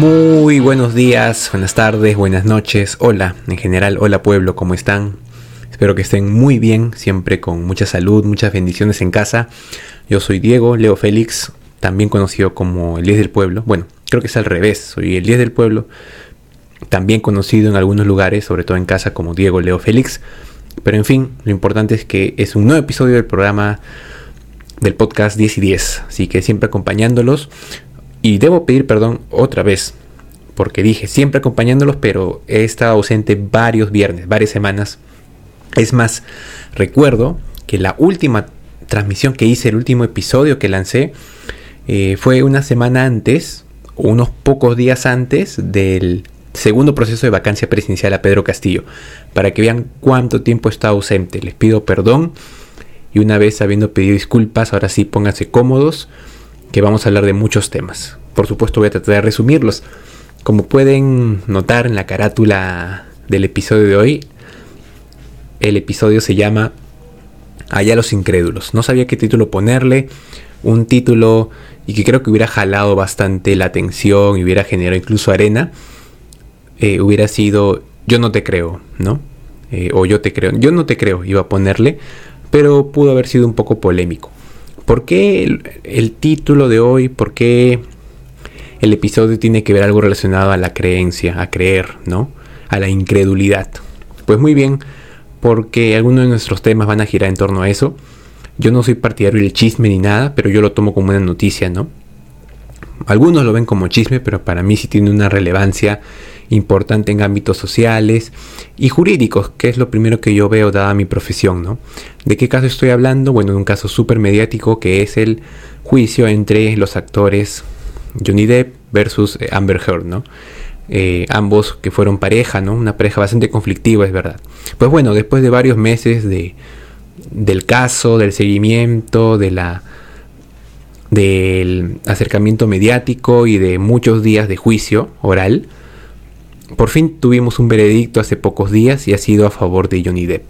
Muy buenos días, buenas tardes, buenas noches, hola, en general, hola pueblo, ¿cómo están? Espero que estén muy bien, siempre con mucha salud, muchas bendiciones en casa. Yo soy Diego Leo Félix, también conocido como el 10 del pueblo. Bueno, creo que es al revés, soy el 10 del pueblo, también conocido en algunos lugares, sobre todo en casa como Diego Leo Félix. Pero en fin, lo importante es que es un nuevo episodio del programa del podcast 10 y 10, así que siempre acompañándolos. Y debo pedir perdón otra vez, porque dije siempre acompañándolos, pero he estado ausente varios viernes, varias semanas. Es más, recuerdo que la última transmisión que hice, el último episodio que lancé, eh, fue una semana antes, unos pocos días antes del segundo proceso de vacancia presidencial a Pedro Castillo, para que vean cuánto tiempo está ausente. Les pido perdón y una vez habiendo pedido disculpas, ahora sí pónganse cómodos que vamos a hablar de muchos temas. Por supuesto voy a tratar de resumirlos. Como pueden notar en la carátula del episodio de hoy, el episodio se llama Allá los incrédulos. No sabía qué título ponerle. Un título y que creo que hubiera jalado bastante la atención y hubiera generado incluso arena. Eh, hubiera sido Yo no te creo, ¿no? Eh, o Yo te creo. Yo no te creo, iba a ponerle. Pero pudo haber sido un poco polémico. ¿Por qué el, título de hoy? ¿Por qué el episodio tiene que ver algo relacionado a la creencia, a creer, ¿no? A la incredulidad. Pues muy bien, porque algunos de nuestros temas van a girar en torno a eso. Yo no soy partidario del chisme ni nada, pero yo lo tomo como una noticia, ¿no? Algunos lo ven como chisme, pero para mí sí tiene una relevancia importante en ámbitos sociales y jurídicos, que es lo primero que yo veo dada mi profesión, ¿no? ¿De qué caso estoy hablando? Bueno, de un caso súper mediático que es el juicio entre los actores Johnny Depp versus eh, Amber Heard, ¿no? Eh, ambos que fueron pareja, ¿no? Una pareja bastante conflictiva, es verdad. Pues bueno, después de varios meses de, del caso, del seguimiento, de la del acercamiento mediático y de muchos días de juicio oral, por fin tuvimos un veredicto hace pocos días y ha sido a favor de Johnny Depp.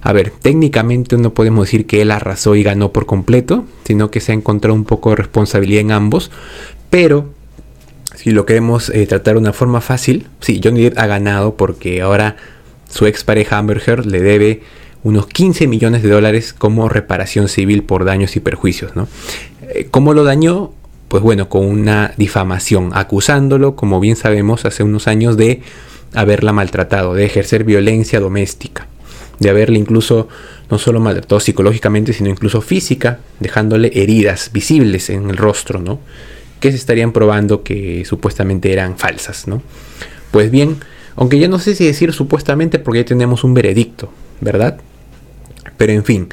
A ver, técnicamente no podemos decir que él arrasó y ganó por completo, sino que se ha encontrado un poco de responsabilidad en ambos, pero si lo queremos eh, tratar de una forma fácil, sí, Johnny Depp ha ganado porque ahora su expareja Amber Heard le debe unos 15 millones de dólares como reparación civil por daños y perjuicios. ¿no? Eh, ¿Cómo lo dañó? Pues bueno, con una difamación, acusándolo, como bien sabemos, hace unos años de haberla maltratado, de ejercer violencia doméstica, de haberle incluso no solo maltratado psicológicamente, sino incluso física, dejándole heridas visibles en el rostro, ¿no? Que se estarían probando que supuestamente eran falsas, ¿no? Pues bien, aunque ya no sé si decir supuestamente porque ya tenemos un veredicto, ¿verdad? Pero en fin,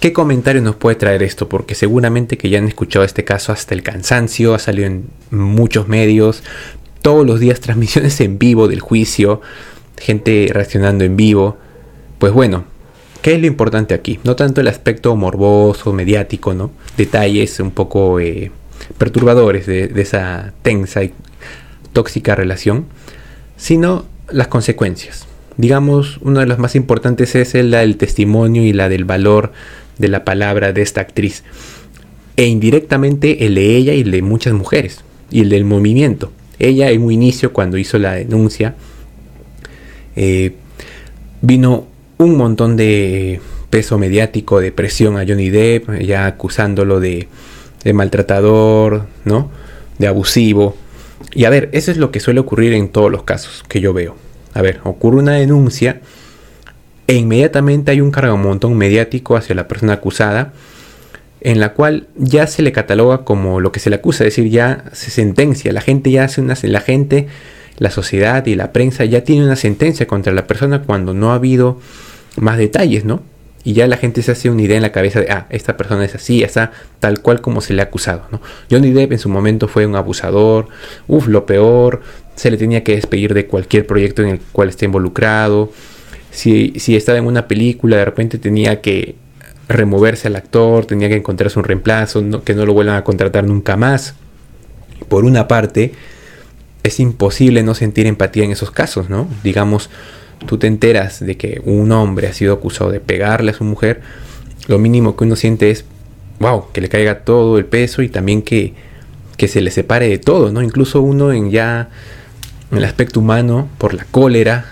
¿Qué comentario nos puede traer esto? Porque seguramente que ya han escuchado este caso hasta el cansancio, ha salido en muchos medios, todos los días transmisiones en vivo del juicio, gente reaccionando en vivo. Pues bueno, ¿qué es lo importante aquí? No tanto el aspecto morboso, mediático, ¿no? Detalles un poco eh, perturbadores de, de esa tensa y tóxica relación, sino las consecuencias. Digamos, una de las más importantes es la del testimonio y la del valor de la palabra de esta actriz. E indirectamente el de ella y el de muchas mujeres. Y el del movimiento. Ella en un inicio, cuando hizo la denuncia, eh, vino un montón de peso mediático, de presión a Johnny Depp, ya acusándolo de, de maltratador, ¿no? De abusivo. Y a ver, eso es lo que suele ocurrir en todos los casos que yo veo. A ver, ocurre una denuncia e inmediatamente hay un cargamontón mediático hacia la persona acusada en la cual ya se le cataloga como lo que se le acusa, es decir, ya se sentencia, la gente ya hace una la gente, la sociedad y la prensa ya tiene una sentencia contra la persona cuando no ha habido más detalles, ¿no? Y ya la gente se hace una idea en la cabeza de, ah, esta persona es así, está tal cual como se le ha acusado, ¿no? Johnny Depp en su momento fue un abusador, uff, lo peor, se le tenía que despedir de cualquier proyecto en el cual esté involucrado, si, estaba en una película, de repente tenía que removerse al actor, tenía que encontrarse un reemplazo, que no lo vuelvan a contratar nunca más. Por una parte, es imposible no sentir empatía en esos casos, ¿no? Digamos, tú te enteras de que un hombre ha sido acusado de pegarle a su mujer, lo mínimo que uno siente es, wow, que le caiga todo el peso y también que, que se le separe de todo, ¿no? Incluso uno en ya en el aspecto humano, por la cólera,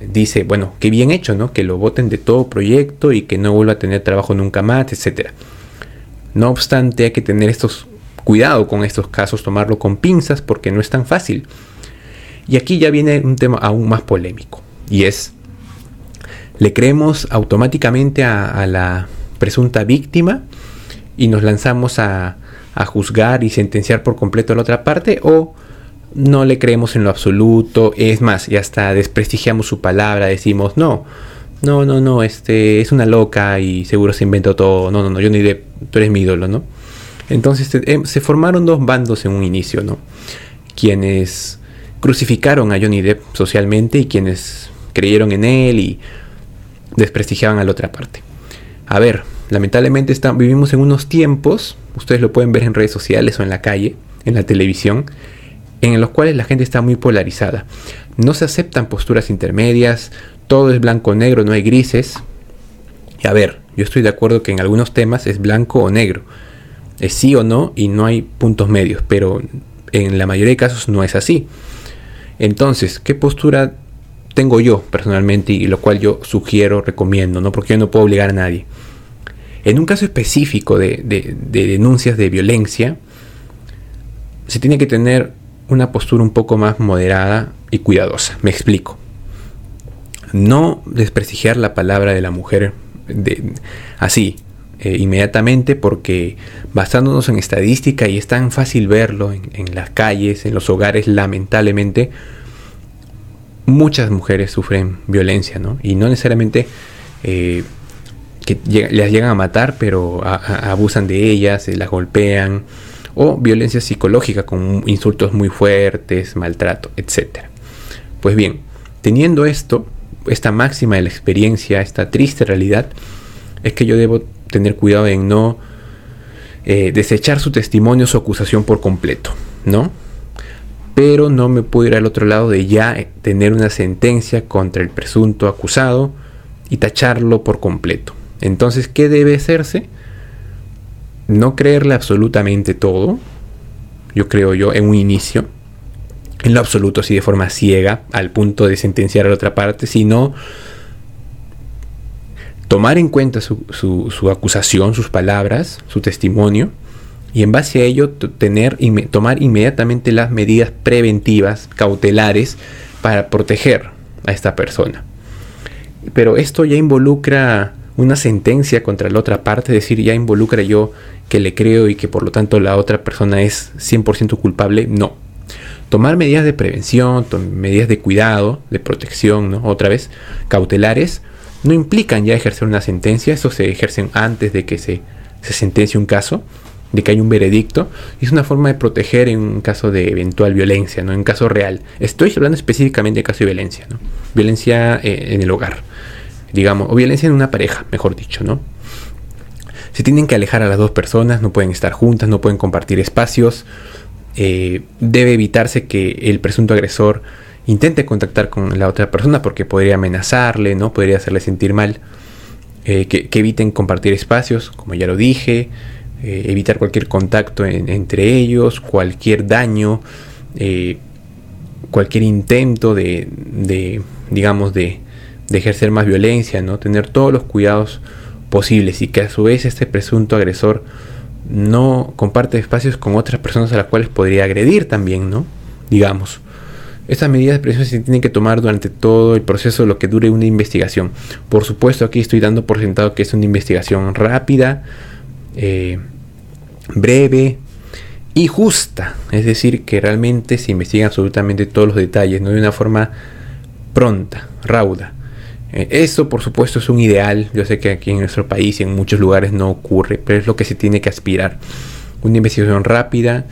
dice, bueno, qué bien hecho, ¿no? Que lo voten de todo proyecto y que no vuelva a tener trabajo nunca más, etcétera. No obstante, hay que tener estos cuidado con estos casos, tomarlo con pinzas porque no es tan fácil. Y aquí ya viene un tema aún más polémico y es le creemos automáticamente a, la presunta víctima y nos lanzamos a, a, juzgar y sentenciar por completo a la otra parte o no le creemos en lo absoluto, es más, y hasta desprestigiamos su palabra, decimos, no, no, no, no, este es una loca y seguro se inventó todo, no, no, no, yo ni tú eres mi ídolo, ¿no? Entonces em, se formaron dos bandos en un inicio, ¿no? Quienes crucificaron a Johnny Depp socialmente y quienes creyeron en él y desprestigiaban a la otra parte. A ver, lamentablemente vivimos en unos tiempos, ustedes lo pueden ver en redes sociales o en la calle, en la televisión, en los cuales la gente está muy polarizada. No se aceptan posturas intermedias, todo es blanco o negro, no hay grises. Y a ver, yo estoy de acuerdo que en algunos temas es blanco o negro, es sí o no y no hay puntos medios, pero en la mayoría de casos no es así. Entonces, ¿qué postura tengo yo personalmente y lo cual yo sugiero, recomiendo, ¿no? porque yo no puedo obligar a nadie? En un caso específico de, de denuncias de violencia, se tiene que tener una postura un poco más moderada y cuidadosa. Me explico. No desprestigiar la palabra de la mujer de, así, eh, inmediatamente porque basándonos en estadística y es tan fácil verlo en, las calles, en los hogares, lamentablemente, muchas mujeres sufren violencia, ¿no? Y no necesariamente eh, que las llegan a matar, pero abusan de ellas, se las golpean, o violencia psicológica con insultos muy fuertes, maltrato, etc. Pues bien, teniendo esto, esta máxima de la experiencia, esta triste realidad, es que yo debo tener cuidado en no eh, desechar su testimonio, su acusación por completo, ¿no? Pero no me puedo ir al otro lado de ya tener una sentencia contra el presunto acusado y tacharlo por completo. Entonces, ¿qué debe hacerse? No creerle absolutamente todo, yo creo yo, en un inicio, en lo absoluto, así de forma ciega, al punto de sentenciar a la otra parte, sino tomar en cuenta su, acusación, sus palabras, su testimonio, y en base a ello tener, tomar inmediatamente las medidas preventivas, cautelares, para proteger a esta persona. Pero esto ya involucra una sentencia contra la otra parte, decir, ya involucra yo que le creo y que por lo tanto la otra persona es 100% culpable, no. Tomar medidas de prevención, medidas de cuidado, de protección, ¿no? otra vez, cautelares, no implican ya ejercer una sentencia, eso se ejercen antes de que se, se sentencie un caso, de que hay un veredicto, y es una forma de proteger en un caso de eventual violencia, ¿no? en caso real. Estoy hablando específicamente de caso de violencia, ¿no? violencia eh, en el hogar, digamos, o violencia en una pareja, mejor dicho, ¿no? Se tienen que alejar a las dos personas, no pueden estar juntas, no pueden compartir espacios, eh, debe evitarse que el presunto agresor intente contactar con la otra persona porque podría amenazarle, ¿no? Podría hacerle sentir mal. Eh, que, eviten compartir espacios, como ya lo dije, eh, evitar cualquier contacto entre ellos, cualquier daño, cualquier intento de, de digamos, de, de, ejercer más violencia, ¿no? Tener todos los cuidados posibles y que a su vez este presunto agresor no comparte espacios con otras personas a las cuales podría agredir también, ¿no? Digamos. Estas medidas de presión se tienen que tomar durante todo el proceso, lo que dure una investigación. Por supuesto, aquí estoy dando por sentado que es una investigación rápida, eh, breve y justa. Es decir, que realmente se investigan absolutamente todos los detalles, no de una forma pronta, rauda. Eh, eso, por supuesto, es un ideal. Yo sé que aquí en nuestro país y en muchos lugares no ocurre, pero es lo que se tiene que aspirar. Una investigación rápida,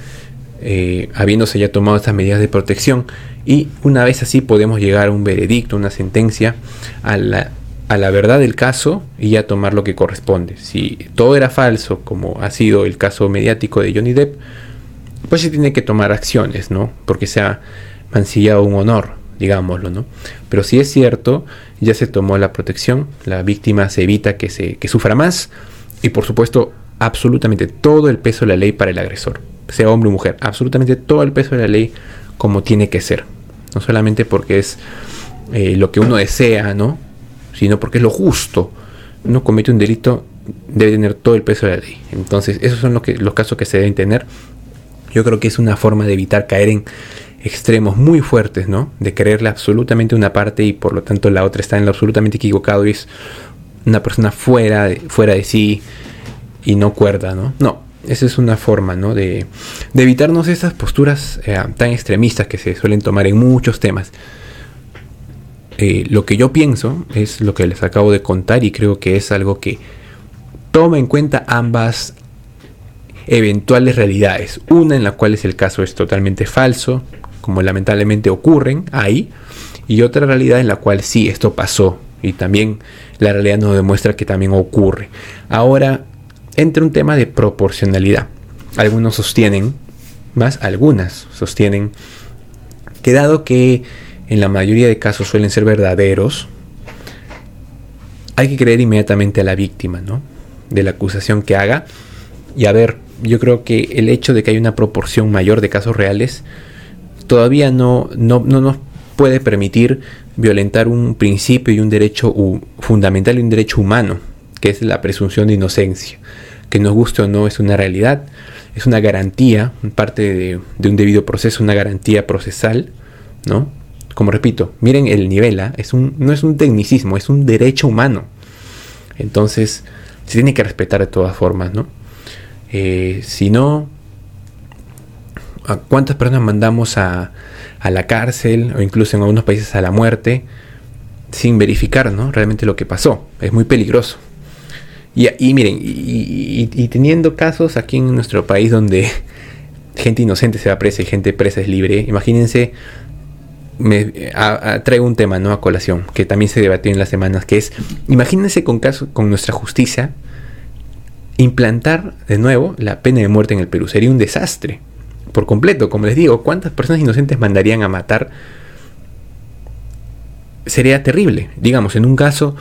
eh, habiéndose ya tomado estas medidas de protección y una vez así podemos llegar a un veredicto, una sentencia, a la, a la verdad del caso y ya tomar lo que corresponde. Si todo era falso, como ha sido el caso mediático de Johnny Depp, pues se tiene que tomar acciones, ¿no? Porque se ha mancillado un honor, digámoslo, ¿no? Pero si es cierto, ya se tomó la protección, la víctima se evita que, se, que sufra más y por supuesto absolutamente todo el peso de la ley para el agresor, sea hombre o mujer, absolutamente todo el peso de la ley como tiene que ser. No solamente porque es eh, lo que uno desea, ¿no? Sino porque es lo justo. Uno comete un delito, debe tener todo el peso de la ley. Entonces, esos son los, que, los casos que se deben tener. Yo creo que es una forma de evitar caer en extremos muy fuertes, ¿no? De creerle absolutamente una parte y por lo tanto la otra está en lo absolutamente equivocado y es una persona fuera de, fuera de sí y no cuerda, ¿no? No, esa es una forma, ¿no? De, de evitarnos esas posturas eh, tan extremistas que se suelen tomar en muchos temas. Eh, lo que yo pienso es lo que les acabo de contar y creo que es algo que toma en cuenta ambas eventuales realidades. Una en la cual es el caso es totalmente falso, como lamentablemente ocurren ahí, y otra realidad en la cual sí, esto pasó, y también la realidad nos demuestra que también ocurre. Ahora, entre un tema de proporcionalidad. Algunos sostienen, más algunas sostienen, que dado que en la mayoría de casos suelen ser verdaderos, hay que creer inmediatamente a la víctima, ¿no? De la acusación que haga. Y a ver, yo creo que el hecho de que hay una proporción mayor de casos reales todavía no, no, no nos puede permitir violentar un principio y un derecho fundamental y un derecho humano, que es la presunción de inocencia. Que nos guste o no es una realidad, es una garantía, parte de, un debido proceso, una garantía procesal, ¿no? Como repito, miren el nivel, ¿ah? es un, no es un tecnicismo, es un derecho humano. Entonces, se tiene que respetar de todas formas, ¿no? Eh, si no, ¿a cuántas personas mandamos a, a la cárcel o incluso en algunos países a la muerte sin verificar ¿no? realmente lo que pasó. Es muy peligroso. Y, miren, y, teniendo casos aquí en nuestro país donde gente inocente se va presa y gente presa es libre, imagínense, me traigo un tema ¿no? a colación que también se debatió en las semanas, que es, imagínense con, caso, con nuestra justicia implantar de nuevo la pena de muerte en el Perú. Sería un desastre por completo. Como les digo, ¿cuántas personas inocentes mandarían a matar? Sería terrible. Digamos, en un caso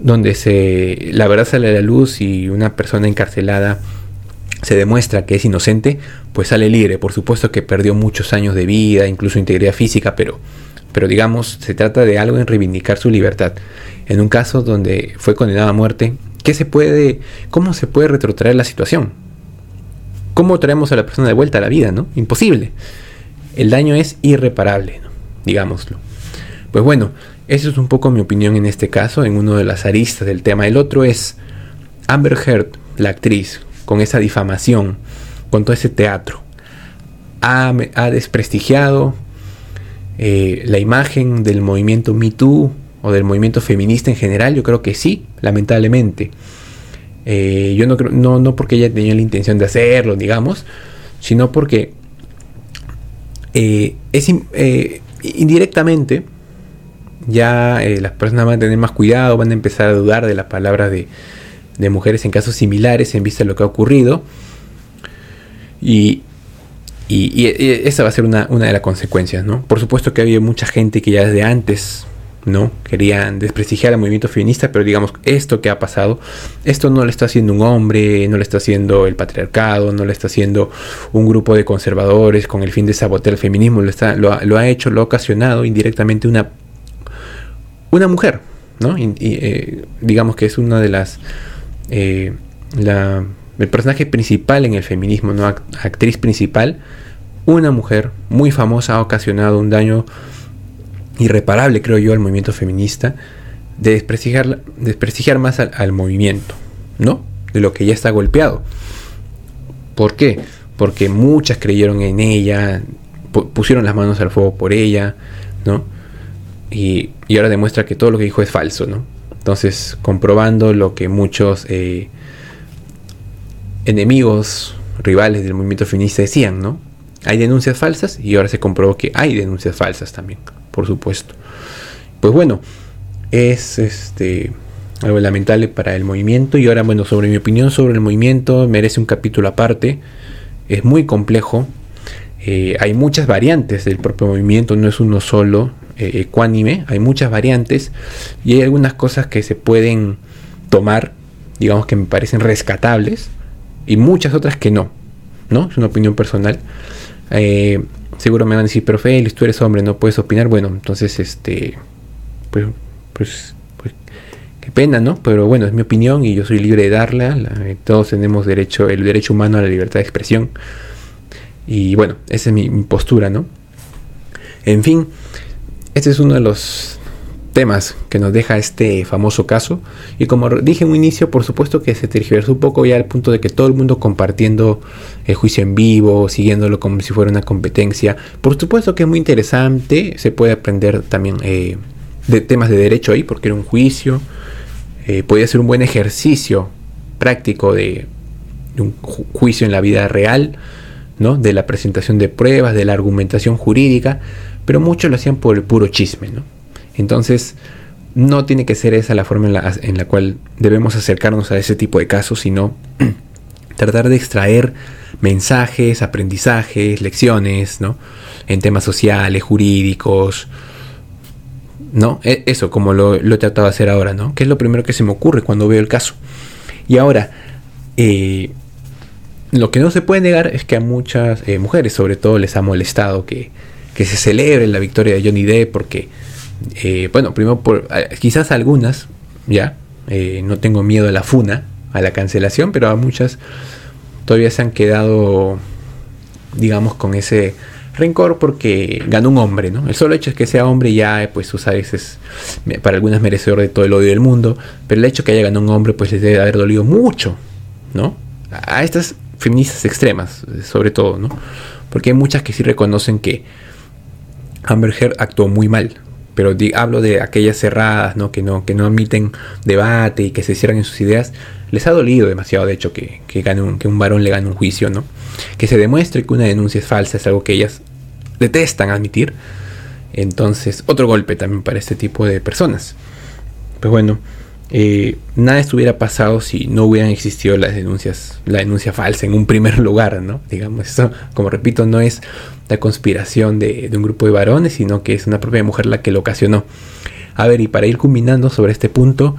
donde se, la verdad sale a la luz y una persona encarcelada se demuestra que es inocente, pues sale libre. Por supuesto que perdió muchos años de vida, incluso integridad física, pero, pero digamos, se trata de algo en reivindicar su libertad. En un caso donde fue condenado a muerte, ¿qué se puede, cómo se puede retrotraer la situación? ¿Cómo traemos a la persona de vuelta a la vida? ¿no? Imposible. El daño es irreparable, digámoslo. Pues bueno, eso es un poco mi opinión en este caso, en uno de las aristas del tema. El otro es Amber Heard, la actriz, con esa difamación, con todo ese teatro. Ha, desprestigiado eh, la imagen del movimiento Me Too o del movimiento feminista en general. Yo creo que sí, lamentablemente. Eh, yo no creo, no, no porque ella tenía la intención de hacerlo, digamos, sino porque eh, es eh, indirectamente ya las personas van a tener más cuidado, van a empezar a dudar de las palabras de, de mujeres en casos similares en vista de lo que ha ocurrido. Y, y, esa va a ser una, una, de las consecuencias, ¿no? Por supuesto que había mucha gente que ya desde antes ¿no? Querían desprestigiar al movimiento feminista, pero digamos, esto que ha pasado, esto no lo está haciendo un hombre, no lo está haciendo el patriarcado, no lo está haciendo un grupo de conservadores con el fin de sabotear el feminismo, lo, está, lo, ha hecho, lo ha ocasionado indirectamente una, una mujer, ¿no? Y, eh, digamos que es una de las... Eh, la, el personaje principal en el feminismo, ¿no? Actriz principal, una mujer muy famosa ha ocasionado un daño irreparable, creo yo, al movimiento feminista, de desprestigiar, desprestigiar más al, movimiento, ¿no? De lo que ya está golpeado. ¿Por qué? Porque muchas creyeron en ella, pusieron las manos al fuego por ella, ¿no? Y, ahora demuestra que todo lo que dijo es falso, ¿no? Entonces, comprobando lo que muchos eh, enemigos, rivales del movimiento feminista decían, ¿no? Hay denuncias falsas y ahora se comprobó que hay denuncias falsas también por supuesto. Pues bueno, es este algo lamentable para el movimiento y ahora bueno, sobre mi opinión sobre el movimiento merece un capítulo aparte. Es muy complejo. Eh, hay muchas variantes del propio movimiento, no es uno solo eh, ecuánime, hay muchas variantes y hay algunas cosas que se pueden tomar, digamos que me parecen rescatables, y muchas otras que no, ¿no? Es una opinión personal. Eh, seguro me van a decir, pero Félix, tú eres hombre, no puedes opinar. Bueno, entonces, este, pues, pues, pues, qué pena, ¿no? Pero bueno, es mi opinión y yo soy libre de darla. todos tenemos derecho, el derecho humano a la libertad de expresión. Y bueno, esa es mi postura, ¿no? En fin, este es uno de los temas que nos deja este famoso caso. Y como dije en un inicio, por supuesto que se tergiversó un poco ya al punto de que todo el mundo compartiendo el juicio en vivo, siguiéndolo como si fuera una competencia. Por supuesto que es muy interesante, se puede aprender también eh, de temas de derecho ahí, porque era un juicio. Eh, podía ser un buen ejercicio práctico de, un juicio en la vida real, ¿no? de la presentación de pruebas, de la argumentación jurídica, pero muchos lo hacían por el puro chisme. ¿no? Entonces, no tiene que ser esa la forma en la, cual debemos acercarnos a ese tipo de casos, sino tratar de extraer mensajes, aprendizajes, lecciones, ¿no? En temas sociales, jurídicos, ¿no? E, eso, como lo, he tratado de hacer ahora, ¿no? Que es lo primero que se me ocurre cuando veo el caso. Y ahora, eh, lo que no se puede negar es que a muchas eh, mujeres, sobre todo, les ha molestado que, que se celebre la victoria de Johnny Depp porque eh, bueno, primero por eh, quizás algunas, ya, eh, no tengo miedo a la funa, a la cancelación, pero a muchas todavía se han quedado, digamos, con ese rencor porque ganó un hombre, ¿no? El solo hecho es que sea hombre ya, pues tú sabes, es para algunas merecedor de todo el odio del mundo, pero el hecho que haya ganado un hombre, pues les debe haber dolido mucho, ¿no? A estas feministas extremas, sobre todo, ¿no? Porque hay muchas que sí reconocen que Amber Heard actuó muy mal, pero hablo de aquellas cerradas, ¿no? Que, no, que no admiten debate y que se cierran en sus ideas, les ha dolido demasiado, de hecho, que, que, un, que un varón le gane un juicio, ¿no? Que se demuestre que una denuncia es falsa, es algo que ellas detestan admitir. Entonces, otro golpe también para este tipo de personas. Pues bueno, eh, nada estuviera pasado si no hubieran existido las denuncias, la denuncia falsa en un primer lugar, ¿no? Digamos, eso, como repito, no es la conspiración de, un grupo de varones, sino que es una propia mujer la que lo ocasionó. A ver, y para ir culminando sobre este punto,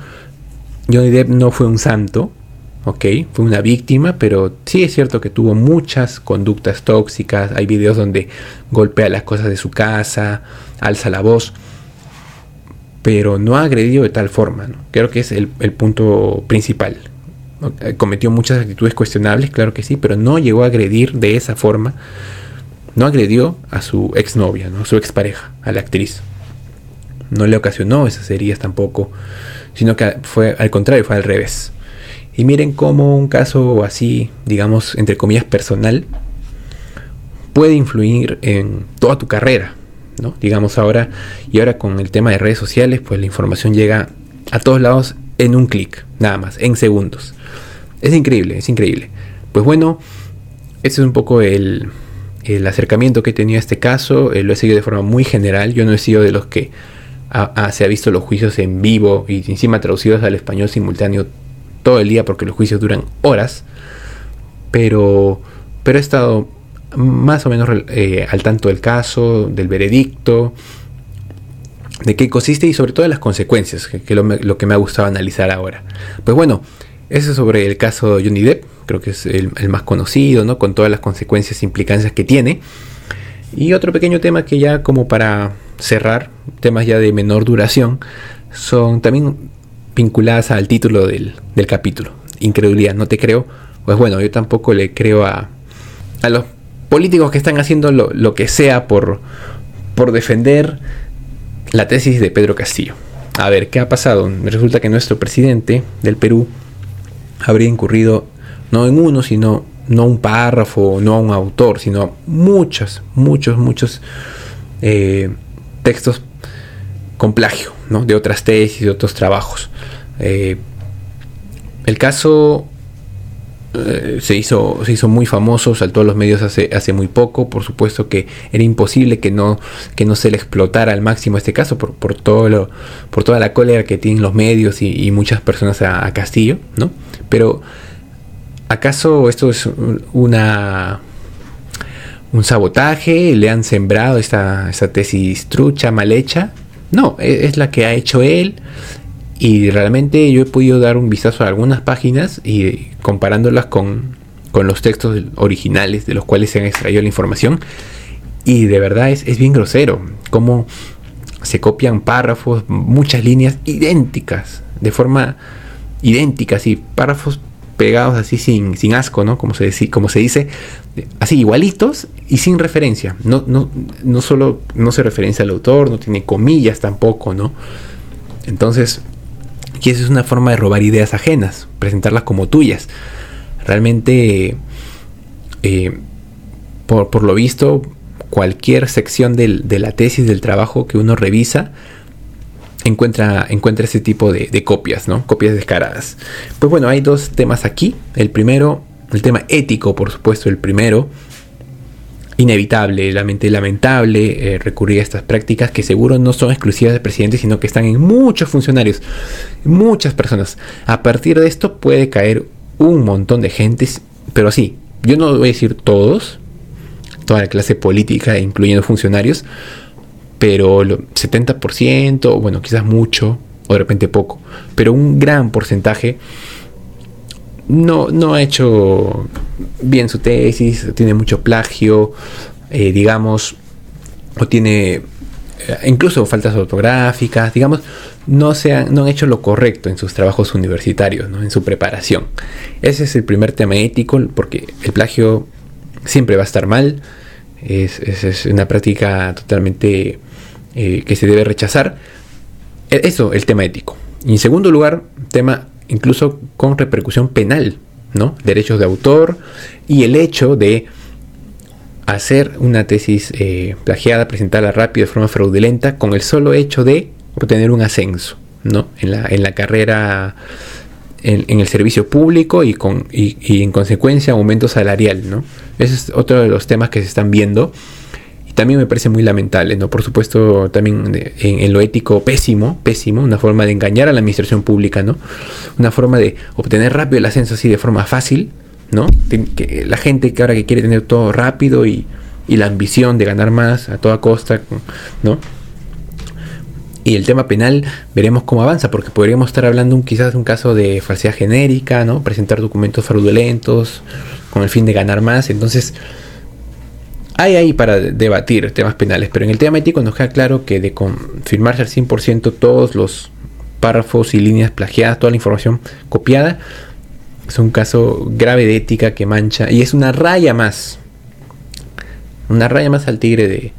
Johnny Depp no fue un santo, ok, fue una víctima, pero sí es cierto que tuvo muchas conductas tóxicas, hay videos donde golpea las cosas de su casa, alza la voz, pero no ha agredido de tal forma, creo que es el, punto principal. Cometió muchas actitudes cuestionables, claro que sí, pero no llegó a agredir de esa forma no agredió a su exnovia, ¿no? a su expareja, a la actriz. No le ocasionó esas heridas tampoco, sino que fue al contrario, fue al revés. Y miren cómo un caso así, digamos, entre comillas, personal, puede influir en toda tu carrera, ¿no? Digamos ahora, y ahora con el tema de redes sociales, pues la información llega a todos lados en un clic, nada más, en segundos. Es increíble, es increíble. Pues bueno, ese es un poco el, el acercamiento que he tenido a este caso eh, lo he seguido de forma muy general. Yo no he sido de los que se ha visto los juicios en vivo y encima traducidos al español simultáneo todo el día porque los juicios duran horas. Pero, pero he estado más o menos eh, al tanto del caso, del veredicto, de qué consiste y sobre todo de las consecuencias, que, es lo, que me ha gustado analizar ahora. Pues bueno, eso sobre el caso de Johnny Depp creo que es el, más conocido, ¿no? Con todas las consecuencias e implicancias que tiene. Y otro pequeño tema que ya como para cerrar, temas ya de menor duración, son también vinculadas al título del, capítulo. Incredulidad, no te creo. Pues bueno, yo tampoco le creo a, a los políticos que están haciendo lo, lo, que sea por, por defender la tesis de Pedro Castillo. A ver, ¿qué ha pasado? Resulta que nuestro presidente del Perú habría incurrido no en uno, sino no un párrafo, no a un autor, sino muchos, muchos, muchos eh, textos con plagio, ¿no? de otras tesis, de otros trabajos. Eh, el caso eh, se, hizo, se hizo muy famoso, saltó a los medios hace, hace muy poco, por supuesto que era imposible que no, que no se le explotara al máximo este caso por, por, todo lo, por toda la cólera que tienen los medios y, muchas personas a, a Castillo, ¿no? pero ¿Acaso esto es una un sabotaje? ¿Le han sembrado esta, esta tesis trucha, mal hecha? No, e, es la que ha hecho él. Y realmente yo he podido dar un vistazo a algunas páginas y comparándolas con, con los textos originales de los cuales se han extraído la información. Y de verdad es, es bien grosero, como se copian párrafos, muchas líneas idénticas, de forma idéntica, así, párrafos pegados así sin, sin asco, ¿no? Como se, como se dice, así igualitos y sin referencia. No, no, no solo no se referencia al autor, no tiene comillas tampoco, ¿no? Entonces, y eso es una forma de robar ideas ajenas, presentarlas como tuyas. Realmente, eh, por, por, lo visto, cualquier sección del, de la tesis, del trabajo que uno revisa, encuentra, encuentra ese tipo de, de, copias, ¿no? Copias descaradas. Pues bueno, hay dos temas aquí. El primero, el tema ético, por supuesto, el primero. Inevitable, lamentable eh, recurrir a estas prácticas que seguro no son exclusivas del presidente, sino que están en muchos funcionarios, muchas personas. A partir de esto puede caer un montón de gentes, pero sí, yo no voy a decir todos, toda la clase política, incluyendo funcionarios, pero el 70%, bueno, quizás mucho, o de repente poco, pero un gran porcentaje no, no ha hecho bien su tesis, tiene mucho plagio, eh, digamos, o tiene eh, incluso faltas ortográficas, digamos, no, se han, no han hecho lo correcto en sus trabajos universitarios, ¿no? en su preparación. Ese es el primer tema ético, porque el plagio siempre va a estar mal, es, es, una práctica totalmente eh, que se debe rechazar. E, eso, el tema ético. Y en segundo lugar, tema incluso con repercusión penal, ¿no? Derechos de autor y el hecho de hacer una tesis eh, plagiada, presentarla rápido de forma fraudulenta, con el solo hecho de obtener un ascenso, ¿no? En la, en la carrera, en, el servicio público y, con, y, y en consecuencia aumento salarial, ¿no? Ese es otro de los temas que se están viendo también me parece muy lamentable, ¿no? Por supuesto, también en, lo ético pésimo, pésimo, una forma de engañar a la administración pública, ¿no? Una forma de obtener rápido el ascenso así de forma fácil, ¿no? La gente que ahora que quiere tener todo rápido y, y la ambición de ganar más a toda costa, ¿no? Y el tema penal veremos cómo avanza, porque podríamos estar hablando un, quizás de un caso de falsedad genérica, ¿no? Presentar documentos fraudulentos con el fin de ganar más. Entonces, hay ahí para debatir temas penales, pero en el tema ético nos queda claro que de confirmarse al 100% todos los párrafos y líneas plagiadas, toda la información copiada, es un caso grave de ética que mancha y es una raya más, una raya más al tigre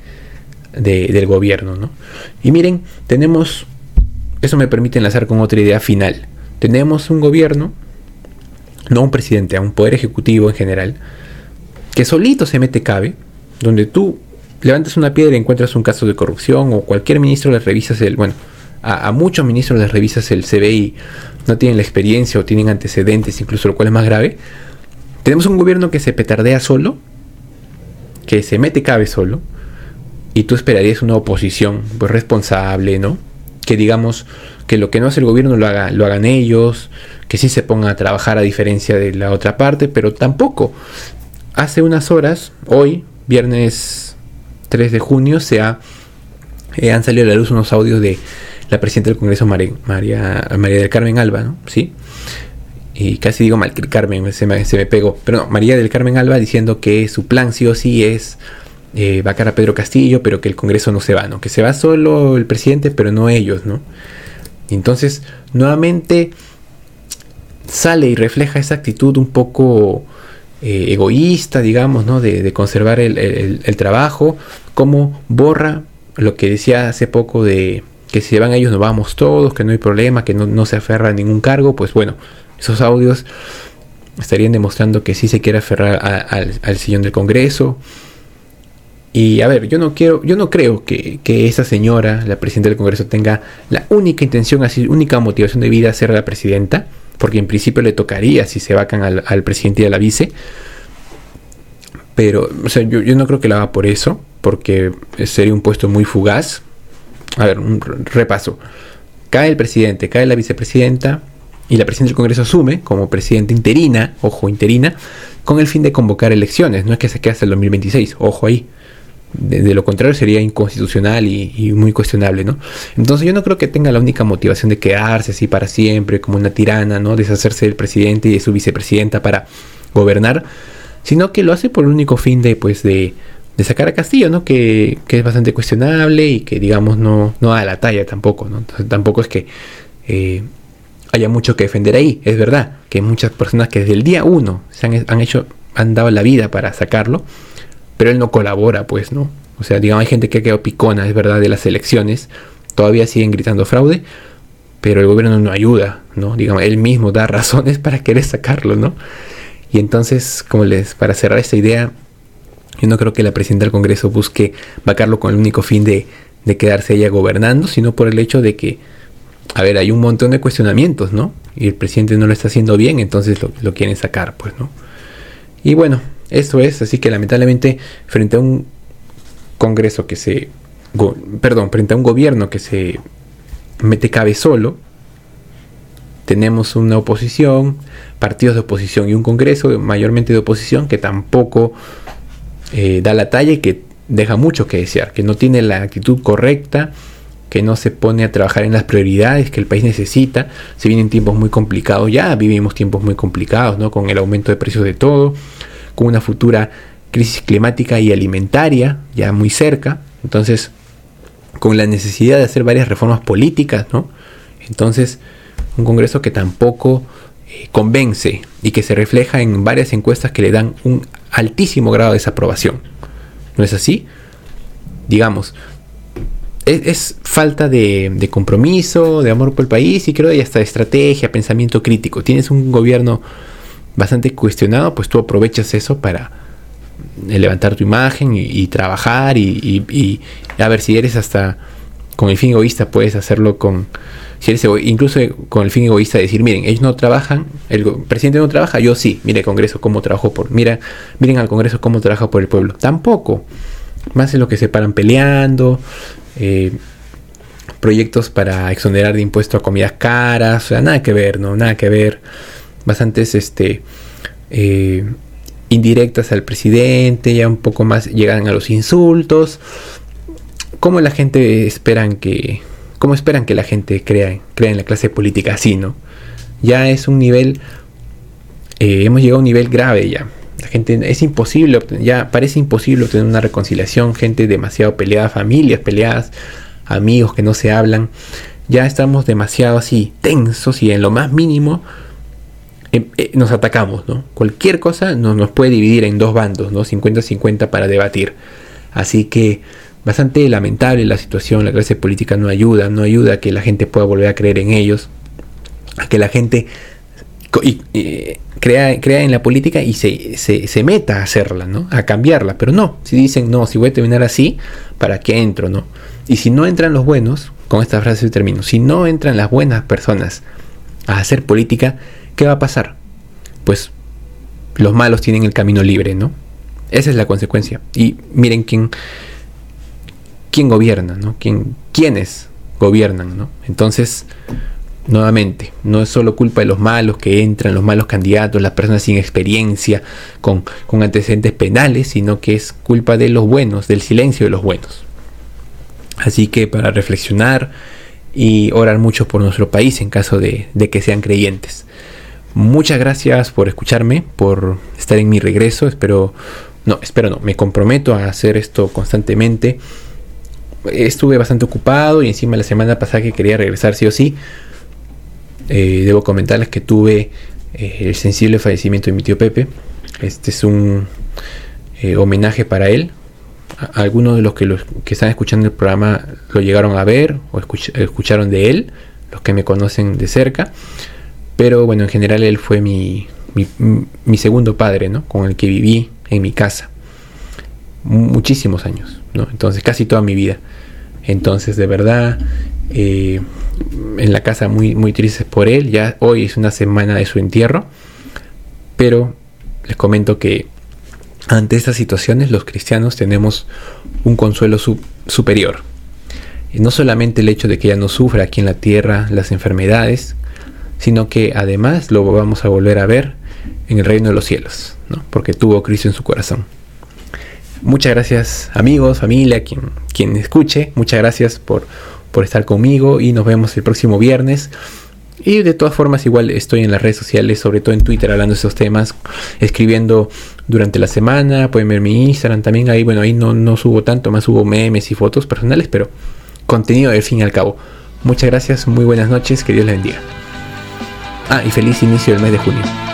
de, del gobierno. ¿no? Y miren, tenemos, eso me permite enlazar con otra idea final. Tenemos un gobierno, no un presidente, a un poder ejecutivo en general, que solito se mete cabe donde tú levantas una piedra y encuentras un caso de corrupción o cualquier ministro le revisas el, bueno, a, muchos ministros les revisas el y no tienen la experiencia o tienen antecedentes, incluso lo cual es más grave. Tenemos un gobierno que se petardea solo, que se mete cabe solo, y tú esperarías una oposición pues, responsable, ¿no? Que digamos que lo que no hace el gobierno lo, haga, lo hagan ellos, que sí se pongan a trabajar a diferencia de la otra parte, pero tampoco. Hace unas horas, hoy, viernes 3 de junio se ha, eh, han salido a la luz unos audios de la presidenta del Congreso, María, María, del Carmen Alba, ¿no? ¿Sí? Y casi digo mal, Carmen, se me, se me pegó. Pero no, María del Carmen Alba diciendo que su plan sí o sí es eh, vacar a Pedro Castillo, pero que el Congreso no se va, ¿no? Que se va solo el presidente, pero no ellos, ¿no? entonces, nuevamente sale y refleja esa actitud un poco eh, egoísta, digamos, ¿no? de, conservar el, trabajo, como borra lo que decía hace poco de que si se van ellos nos vamos todos, que no hay problema, que no, se aferra a ningún cargo, pues bueno, esos audios estarían demostrando que sí se quiere aferrar al sillón del Congreso. Y a ver, yo no quiero, yo no creo que, esa señora, la presidenta del Congreso, tenga la única intención, así, única motivación de vida ser la presidenta porque en principio le tocaría si se vacan al, presidente y a la vice. Pero, o sea, yo, no creo que la haga por eso, porque sería un puesto muy fugaz. A ver, un repaso. Cae el presidente, cae la vicepresidenta, y la presidenta del Congreso asume como presidenta interina, ojo, interina, con el fin de convocar elecciones. No es que se quede hasta el 2026, ojo ahí. De, lo contrario sería inconstitucional y, muy cuestionable, ¿no? Entonces yo no creo que tenga la única motivación de quedarse así para siempre, como una tirana, ¿no? Deshacerse del presidente y de su vicepresidenta para gobernar, sino que lo hace por el único fin de, pues, de, sacar a Castillo, ¿no? Que, es bastante cuestionable y que, digamos, no, no da la talla tampoco, ¿no? Entonces tampoco es que eh, haya mucho que defender ahí. Es verdad que muchas personas que desde el día uno se han, han hecho, han dado la vida para sacarlo, pero él no colabora, pues, ¿no? O sea, digamos, hay gente que ha quedado picona, es verdad, de las elecciones, todavía siguen gritando fraude, pero el gobierno no ayuda, ¿no? Digamos, él mismo da razones para querer sacarlo, ¿no? Y entonces, como les, para cerrar esta idea, yo no creo que la presidenta del Congreso busque vacarlo con el único fin de, de quedarse ella gobernando, sino por el hecho de que, a ver, hay un montón de cuestionamientos, ¿no? Y el presidente no lo está haciendo bien, entonces lo, lo quieren sacar, pues, ¿no? Y bueno, eso es, así que lamentablemente frente a un Congreso que se, perdón, frente a un gobierno que se mete cabe solo, tenemos una oposición, partidos de oposición y un Congreso mayormente de oposición que tampoco eh, da la talla y que deja mucho que desear, que no tiene la actitud correcta, que no se pone a trabajar en las prioridades que el país necesita. Se vienen tiempos muy complicados, ya vivimos tiempos muy complicados, ¿no? Con el aumento de precios de todo, con una futura crisis climática y alimentaria ya muy cerca. Entonces, con la necesidad de hacer varias reformas políticas, ¿no? Entonces, un Congreso que tampoco eh, convence y que se refleja en varias encuestas que le dan un altísimo grado de desaprobación. ¿No es así? Digamos, es, falta de, compromiso, de amor por el país y creo que hasta estrategia, pensamiento crítico. Tienes un gobierno bastante cuestionado, pues tú aprovechas eso para eh, levantar tu imagen y, trabajar y, a ver si eres hasta con el fin egoísta puedes hacerlo con si eres incluso con el fin egoísta de decir miren ellos no trabajan el presidente no trabaja yo sí mire el Congreso cómo trabajo por mira miren al Congreso cómo trabaja por el pueblo tampoco más es lo que se paran peleando eh, proyectos para exonerar de impuesto a comidas caras o sea nada que ver no nada que ver bastantes este, eh, indirectas al presidente, ya un poco más llegan a los insultos. ¿Cómo la gente esperan que, cómo esperan que la gente crea, crea en la clase política así, no? Ya es un nivel, eh, hemos llegado a un nivel grave ya. La gente es imposible, ya parece imposible obtener una reconciliación, gente demasiado peleada, familias peleadas, amigos que no se hablan. Ya estamos demasiado así tensos y en lo más mínimo Em, eh, nos atacamos, ¿no? Cualquier cosa nos, puede dividir en dos bandos, ¿no? 50-50 para debatir. Así que bastante lamentable la situación, la clase política no ayuda, no ayuda a que la gente pueda volver a creer en ellos, a que la gente crea, crea, en la política y se, se, meta a hacerla, ¿no? A cambiarla, pero no, si dicen, no, si voy a terminar así, ¿para qué entro, no? Y si no entran los buenos, con esta frase termino, si no entran las buenas personas a hacer política, ¿qué va a pasar? Pues los malos tienen el camino libre, ¿no? Esa es la consecuencia. Y miren quién, quién gobierna, ¿no? ¿Quién, ¿Quiénes gobiernan, ¿no? Entonces, nuevamente, no es solo culpa de los malos que entran, los malos candidatos, las personas sin experiencia, con, con antecedentes penales, sino que es culpa de los buenos, del silencio de los buenos. Así que para reflexionar y orar mucho por nuestro país en caso de, de que sean creyentes. Muchas gracias por escucharme, por estar en mi regreso. Espero, no, espero no, me comprometo a hacer esto constantemente. Estuve bastante ocupado y encima la semana pasada que quería regresar sí o sí. Eh, debo comentarles que tuve eh, el sensible fallecimiento de mi tío Pepe. Este es un eh, homenaje para él. algunos de los que, los que están escuchando el programa lo llegaron a ver o escucharon de él, los que me conocen de cerca. Pero bueno, en general él fue mi, mi, segundo padre, ¿no? Con el que viví en mi casa. Muchísimos años, ¿no? Entonces casi toda mi vida. Entonces de verdad, eh, en la casa muy, muy tristes por él. Ya hoy es una semana de su entierro. Pero les comento que ante estas situaciones los cristianos tenemos un consuelo superior. Y no solamente el hecho de que ya no sufra aquí en la tierra las enfermedades, sino que además lo vamos a volver a ver en el reino de los cielos, ¿no? porque tuvo Cristo en su corazón. Muchas gracias amigos, familia, quien, quien escuche. Muchas gracias por, por estar conmigo y nos vemos el próximo viernes. Y de todas formas igual estoy en las redes sociales, sobre todo en Twitter hablando de esos temas, escribiendo durante la semana, pueden ver mi Instagram también, ahí bueno, ahí no, no subo tanto, más subo memes y fotos personales, pero contenido del fin y al cabo. Muchas gracias, muy buenas noches, que Dios les bendiga. Ah, y feliz inicio del mes de junio.